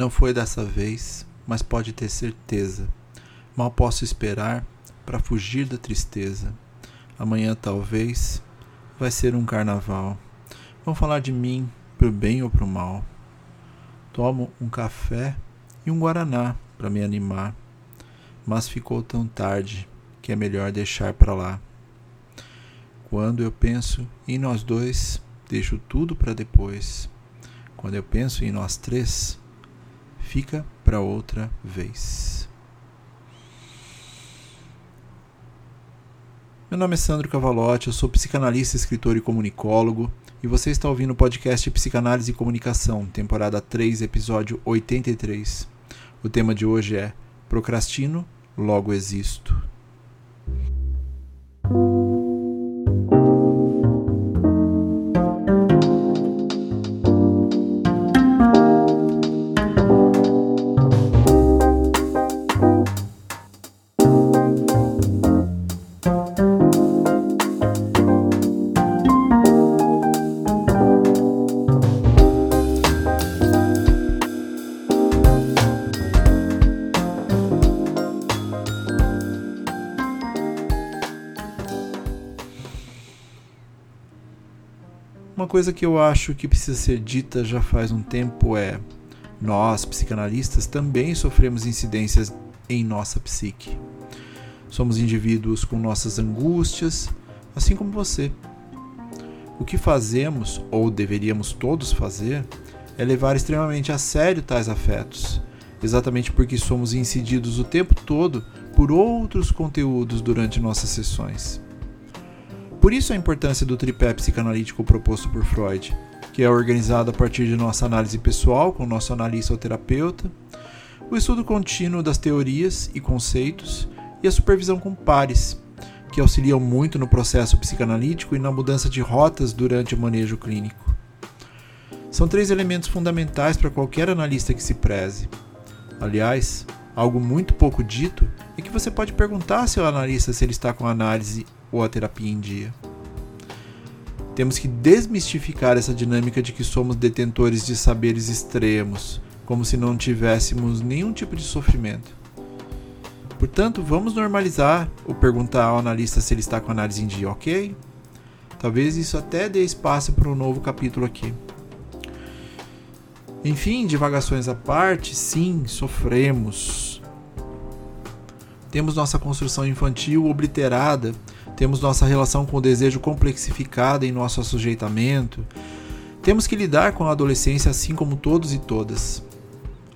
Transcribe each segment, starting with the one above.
Não foi dessa vez, mas pode ter certeza. Mal posso esperar para fugir da tristeza. Amanhã talvez vai ser um carnaval. Vão falar de mim pro bem ou pro mal. Tomo um café e um guaraná para me animar, mas ficou tão tarde que é melhor deixar para lá. Quando eu penso em nós dois, deixo tudo para depois. Quando eu penso em nós três, fica para outra vez. Meu nome é Sandro Cavalotti, eu sou psicanalista, escritor e comunicólogo, e você está ouvindo o podcast Psicanálise e Comunicação, temporada 3, episódio 83. O tema de hoje é Procrastino, logo existo. Uma coisa que eu acho que precisa ser dita já faz um tempo é: nós, psicanalistas, também sofremos incidências em nossa psique. Somos indivíduos com nossas angústias, assim como você. O que fazemos, ou deveríamos todos fazer, é levar extremamente a sério tais afetos, exatamente porque somos incididos o tempo todo por outros conteúdos durante nossas sessões. Por isso a importância do tripé psicanalítico proposto por Freud, que é organizado a partir de nossa análise pessoal com nosso analista ou terapeuta, o estudo contínuo das teorias e conceitos e a supervisão com pares, que auxiliam muito no processo psicanalítico e na mudança de rotas durante o manejo clínico. São três elementos fundamentais para qualquer analista que se preze. Aliás, algo muito pouco dito é que você pode perguntar ao seu analista se ele está com a análise ou a terapia em dia. Temos que desmistificar essa dinâmica de que somos detentores de saberes extremos, como se não tivéssemos nenhum tipo de sofrimento. Portanto, vamos normalizar o perguntar ao analista se ele está com a análise em dia, ok? Talvez isso até dê espaço para um novo capítulo aqui. Enfim, divagações à parte, sim, sofremos. Temos nossa construção infantil obliterada temos nossa relação com o desejo complexificada em nosso assujeitamento. Temos que lidar com a adolescência assim como todos e todas.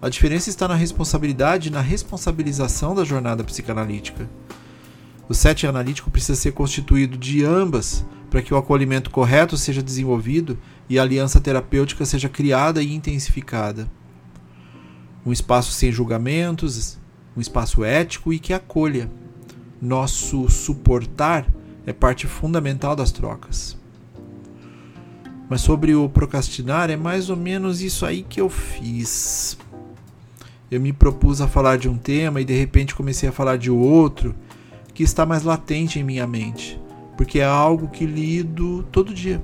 A diferença está na responsabilidade e na responsabilização da jornada psicanalítica. O set analítico precisa ser constituído de ambas para que o acolhimento correto seja desenvolvido e a aliança terapêutica seja criada e intensificada. Um espaço sem julgamentos, um espaço ético e que acolha nosso suportar é parte fundamental das trocas. Mas sobre o procrastinar, é mais ou menos isso aí que eu fiz. Eu me propus a falar de um tema e de repente comecei a falar de outro que está mais latente em minha mente, porque é algo que lido todo dia.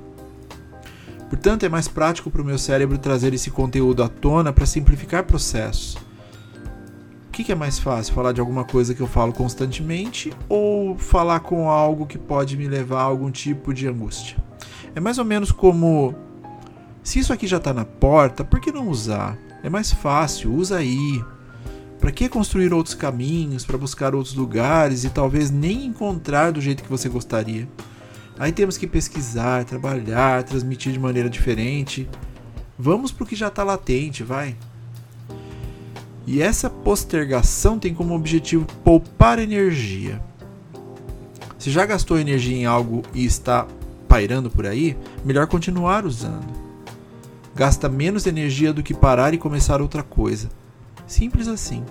Portanto, é mais prático para o meu cérebro trazer esse conteúdo à tona para simplificar processos que, que é mais fácil? Falar de alguma coisa que eu falo constantemente ou falar com algo que pode me levar a algum tipo de angústia? É mais ou menos como: se isso aqui já está na porta, por que não usar? É mais fácil, usa aí. Para que construir outros caminhos, para buscar outros lugares e talvez nem encontrar do jeito que você gostaria? Aí temos que pesquisar, trabalhar, transmitir de maneira diferente. Vamos para o que já está latente, vai. E essa postergação tem como objetivo poupar energia. Se já gastou energia em algo e está pairando por aí, melhor continuar usando. Gasta menos energia do que parar e começar outra coisa. Simples assim.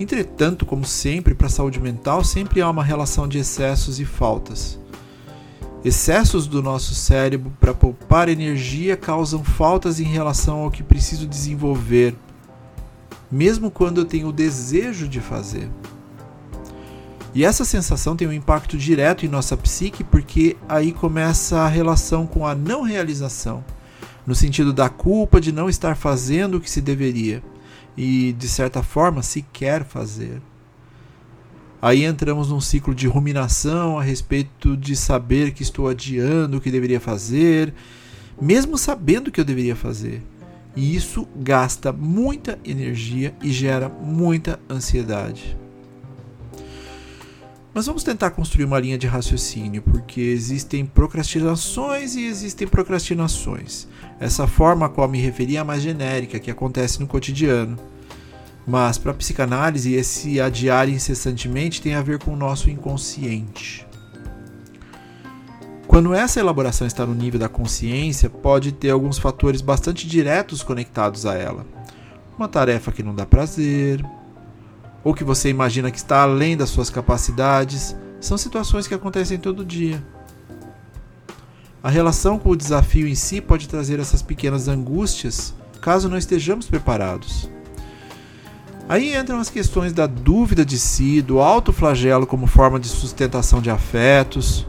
Entretanto, como sempre, para a saúde mental sempre há uma relação de excessos e faltas. Excessos do nosso cérebro para poupar energia causam faltas em relação ao que preciso desenvolver, mesmo quando eu tenho o desejo de fazer. E essa sensação tem um impacto direto em nossa psique, porque aí começa a relação com a não realização. no sentido da culpa de não estar fazendo o que se deveria e, de certa forma, se quer fazer. Aí entramos num ciclo de ruminação a respeito de saber que estou adiando o que deveria fazer, mesmo sabendo que eu deveria fazer. E isso gasta muita energia e gera muita ansiedade. Mas vamos tentar construir uma linha de raciocínio, porque existem procrastinações e existem procrastinações. Essa forma a qual me referi é a mais genérica, que acontece no cotidiano. Mas para a psicanálise, esse adiar incessantemente tem a ver com o nosso inconsciente. Quando essa elaboração está no nível da consciência, pode ter alguns fatores bastante diretos conectados a ela. Uma tarefa que não dá prazer, ou que você imagina que está além das suas capacidades, são situações que acontecem todo dia. A relação com o desafio em si pode trazer essas pequenas angústias caso não estejamos preparados. Aí entram as questões da dúvida de si, do autoflagelo como forma de sustentação de afetos,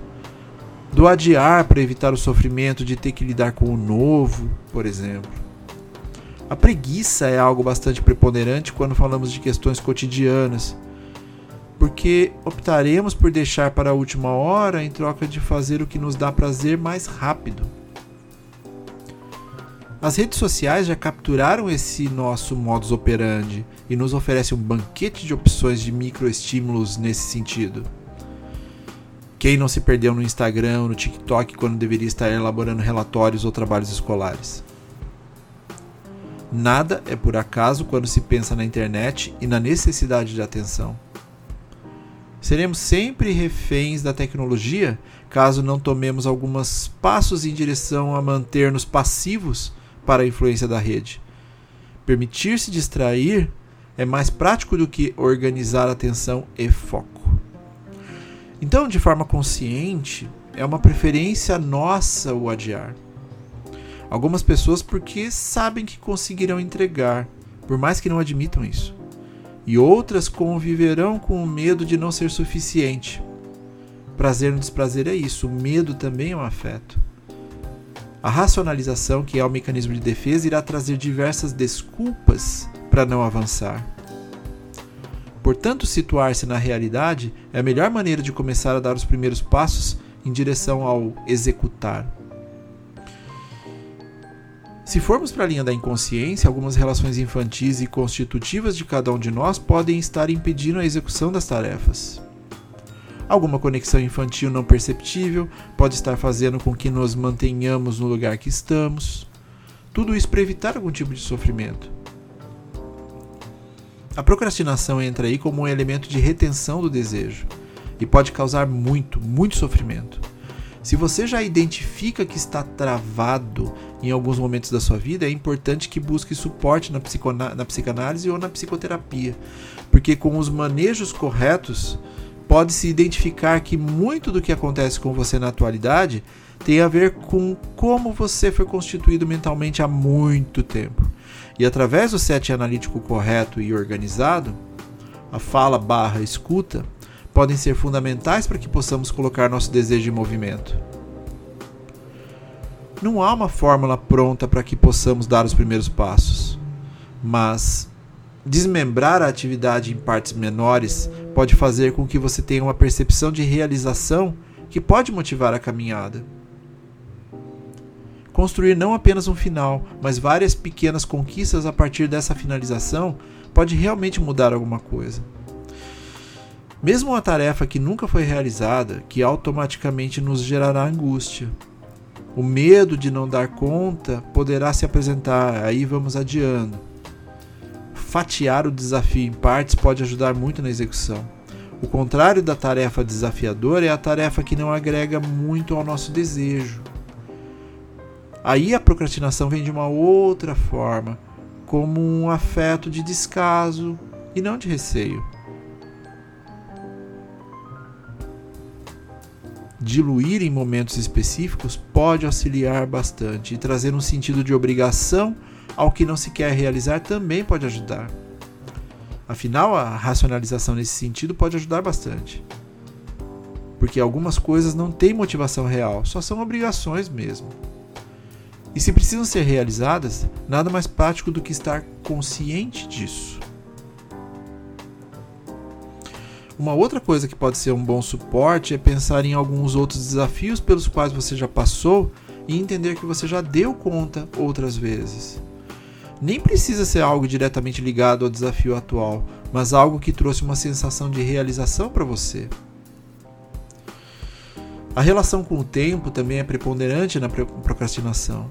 do adiar para evitar o sofrimento de ter que lidar com o novo, por exemplo. A preguiça é algo bastante preponderante quando falamos de questões cotidianas, porque optaremos por deixar para a última hora em troca de fazer o que nos dá prazer mais rápido. As redes sociais já capturaram esse nosso modus operandi e nos oferecem um banquete de opções de microestímulos nesse sentido. Quem não se perdeu no Instagram no TikTok quando deveria estar elaborando relatórios ou trabalhos escolares? Nada é por acaso quando se pensa na internet e na necessidade de atenção. Seremos sempre reféns da tecnologia caso não tomemos alguns passos em direção a manter-nos passivos para a influência da rede. Permitir-se distrair é mais prático do que organizar atenção e foco. Então, de forma consciente, é uma preferência nossa o adiar. Algumas pessoas porque sabem que conseguirão entregar, por mais que não admitam isso. E outras conviverão com o medo de não ser suficiente. Prazer no desprazer é isso, o medo também é um afeto. A racionalização, que é o mecanismo de defesa, irá trazer diversas desculpas para não avançar. Portanto, situar-se na realidade é a melhor maneira de começar a dar os primeiros passos em direção ao executar. Se formos para a linha da inconsciência, algumas relações infantis e constitutivas de cada um de nós podem estar impedindo a execução das tarefas. Alguma conexão infantil não perceptível pode estar fazendo com que nos mantenhamos no lugar que estamos. Tudo isso para evitar algum tipo de sofrimento. A procrastinação entra aí como um elemento de retenção do desejo e pode causar muito, muito sofrimento. Se você já identifica que está travado em alguns momentos da sua vida, é importante que busque suporte na, na psicanálise ou na psicoterapia, porque com os manejos corretos pode-se identificar que muito do que acontece com você na atualidade tem a ver com como você foi constituído mentalmente há muito tempo. E através do set analítico correto e organizado, a fala barra escuta podem ser fundamentais para que possamos colocar nosso desejo em movimento. Não há uma fórmula pronta para que possamos dar os primeiros passos, mas Desmembrar a atividade em partes menores pode fazer com que você tenha uma percepção de realização que pode motivar a caminhada. Construir não apenas um final, mas várias pequenas conquistas a partir dessa finalização pode realmente mudar alguma coisa. Mesmo uma tarefa que nunca foi realizada, que automaticamente nos gerará angústia. O medo de não dar conta poderá se apresentar, aí vamos adiando fatiar o desafio em partes pode ajudar muito na execução. O contrário da tarefa desafiadora é a tarefa que não agrega muito ao nosso desejo. Aí a procrastinação vem de uma outra forma, como um afeto de descaso e não de receio. Diluir em momentos específicos pode auxiliar bastante e trazer um sentido de obrigação ao que não se quer realizar também pode ajudar. Afinal, a racionalização nesse sentido pode ajudar bastante. Porque algumas coisas não têm motivação real, só são obrigações mesmo. E se precisam ser realizadas, nada mais prático do que estar consciente disso. Uma outra coisa que pode ser um bom suporte é pensar em alguns outros desafios pelos quais você já passou e entender que você já deu conta outras vezes. Nem precisa ser algo diretamente ligado ao desafio atual, mas algo que trouxe uma sensação de realização para você. A relação com o tempo também é preponderante na procrastinação.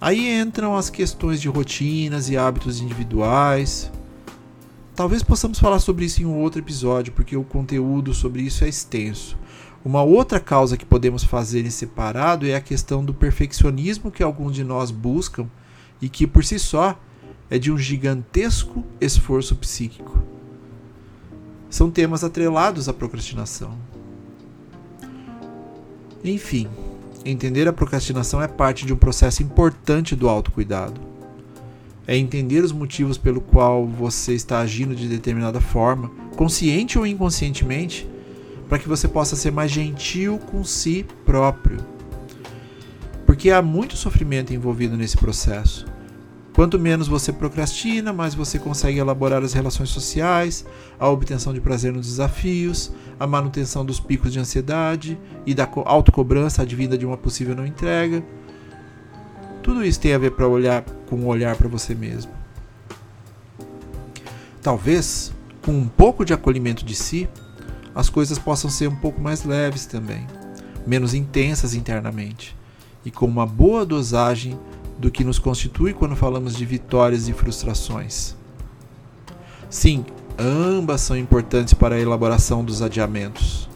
Aí entram as questões de rotinas e hábitos individuais. Talvez possamos falar sobre isso em um outro episódio, porque o conteúdo sobre isso é extenso. Uma outra causa que podemos fazer em separado é a questão do perfeccionismo que alguns de nós buscam e que por si só é de um gigantesco esforço psíquico. São temas atrelados à procrastinação. Enfim, entender a procrastinação é parte de um processo importante do autocuidado. É entender os motivos pelo qual você está agindo de determinada forma, consciente ou inconscientemente, para que você possa ser mais gentil com si próprio. Porque há muito sofrimento envolvido nesse processo. Quanto menos você procrastina, mais você consegue elaborar as relações sociais, a obtenção de prazer nos desafios, a manutenção dos picos de ansiedade e da autocobrança advinda de uma possível não entrega. Tudo isso tem a ver para olhar com um olhar para você mesmo. Talvez, com um pouco de acolhimento de si, as coisas possam ser um pouco mais leves também, menos intensas internamente, e com uma boa dosagem do que nos constitui quando falamos de vitórias e frustrações. Sim, ambas são importantes para a elaboração dos adiamentos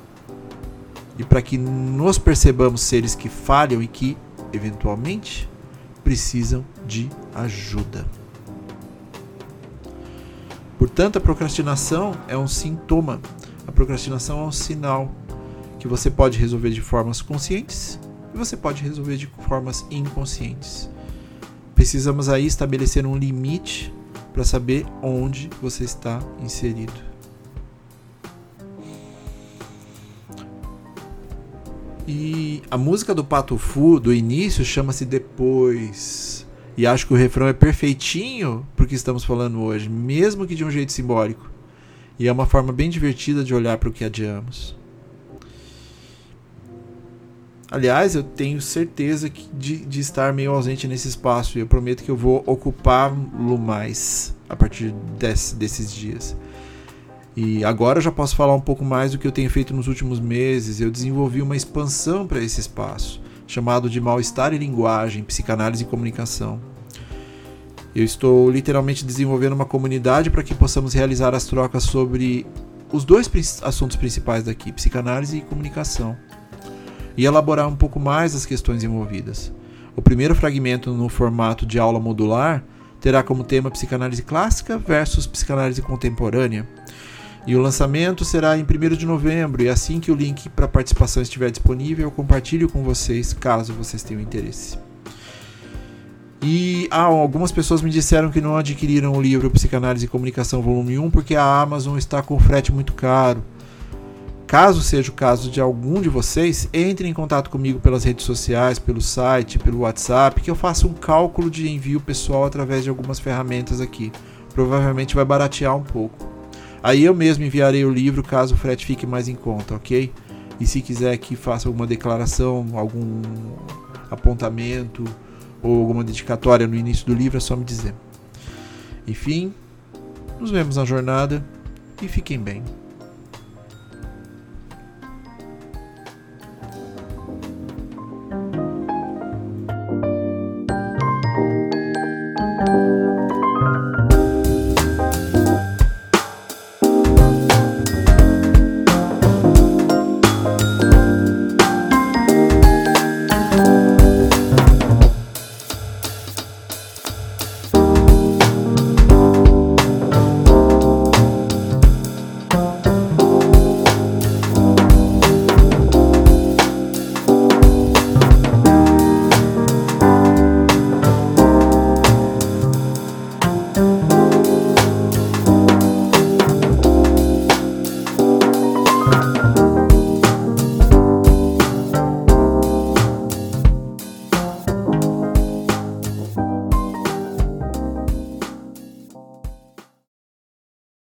e para que nos percebamos seres que falham e que, eventualmente, precisam de ajuda. Portanto, a procrastinação é um sintoma a procrastinação é um sinal que você pode resolver de formas conscientes e você pode resolver de formas inconscientes. Precisamos aí estabelecer um limite para saber onde você está inserido. E a música do Pato Fu do início chama-se Depois. E acho que o refrão é perfeitinho porque estamos falando hoje, mesmo que de um jeito simbólico. E é uma forma bem divertida de olhar para o que adiamos. Aliás, eu tenho certeza de, de estar meio ausente nesse espaço e eu prometo que eu vou ocupá-lo mais a partir desse, desses dias. E agora eu já posso falar um pouco mais do que eu tenho feito nos últimos meses. Eu desenvolvi uma expansão para esse espaço, chamado de Mal-Estar e Linguagem, Psicanálise e Comunicação. Eu estou literalmente desenvolvendo uma comunidade para que possamos realizar as trocas sobre os dois assuntos principais daqui, psicanálise e comunicação, e elaborar um pouco mais as questões envolvidas. O primeiro fragmento, no formato de aula modular, terá como tema psicanálise clássica versus psicanálise contemporânea. E o lançamento será em 1 de novembro, e assim que o link para participação estiver disponível, eu compartilho com vocês, caso vocês tenham interesse. E ah, algumas pessoas me disseram que não adquiriram o livro Psicanálise e Comunicação Volume 1 porque a Amazon está com frete muito caro. Caso seja o caso de algum de vocês, entre em contato comigo pelas redes sociais, pelo site, pelo WhatsApp, que eu faço um cálculo de envio pessoal através de algumas ferramentas aqui. Provavelmente vai baratear um pouco. Aí eu mesmo enviarei o livro caso o frete fique mais em conta, ok? E se quiser que faça alguma declaração, algum apontamento, ou alguma dedicatória no início do livro, é só me dizer. Enfim, nos vemos na jornada e fiquem bem.